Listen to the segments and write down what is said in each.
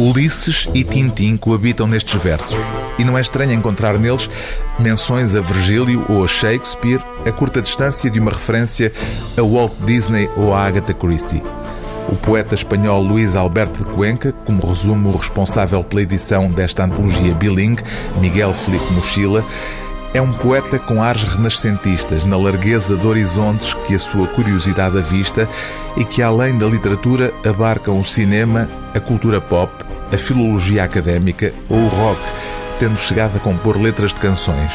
Ulisses e Tintim coabitam nestes versos, e não é estranho encontrar neles menções a Virgílio ou a Shakespeare a curta distância de uma referência a Walt Disney ou a Agatha Christie. O poeta espanhol Luís Alberto de Cuenca, como resumo o responsável pela edição desta antologia bilingue, Miguel Felipe Mochila, é um poeta com ares renascentistas, na largueza de horizontes que a sua curiosidade avista e que, além da literatura, abarcam o cinema, a cultura pop, a filologia académica ou o rock, tendo chegado a compor letras de canções.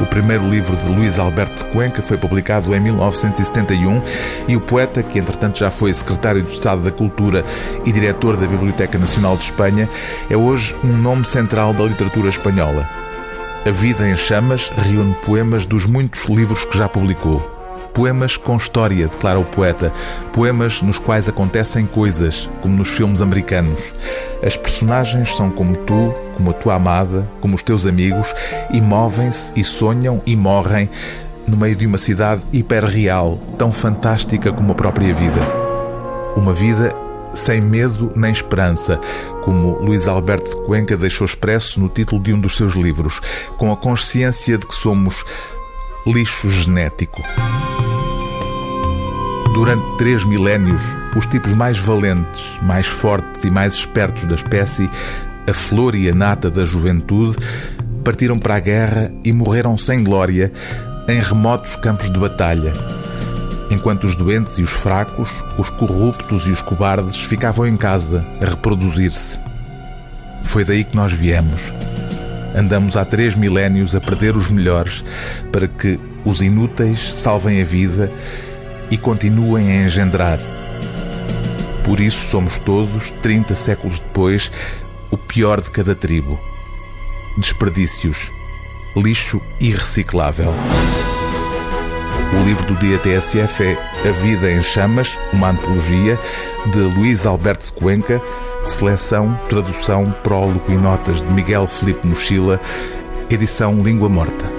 O primeiro livro de Luís Alberto de Cuenca foi publicado em 1971 e o poeta, que entretanto já foi secretário de Estado da Cultura e diretor da Biblioteca Nacional de Espanha, é hoje um nome central da literatura espanhola. A Vida em Chamas reúne poemas dos muitos livros que já publicou. Poemas com história, declara o poeta. Poemas nos quais acontecem coisas, como nos filmes americanos. As personagens são como tu, como a tua amada, como os teus amigos, e movem-se e sonham e morrem no meio de uma cidade hiperreal, tão fantástica como a própria vida. Uma vida sem medo nem esperança, como Luís Alberto de Cuenca deixou expresso no título de um dos seus livros, com a consciência de que somos lixo genético. Durante três milénios, os tipos mais valentes, mais fortes e mais espertos da espécie, a flor e a nata da juventude, partiram para a guerra e morreram sem glória em remotos campos de batalha enquanto os doentes e os fracos, os corruptos e os cobardes ficavam em casa a reproduzir-se. Foi daí que nós viemos. Andamos há três milénios a perder os melhores para que os inúteis salvem a vida e continuem a engendrar. Por isso somos todos, 30 séculos depois, o pior de cada tribo. Desperdícios, lixo irreciclável. O livro do dia TSF é A Vida em Chamas, uma antologia de Luís Alberto de Cuenca, seleção, tradução, prólogo e notas de Miguel Felipe Mochila, edição Língua Morta.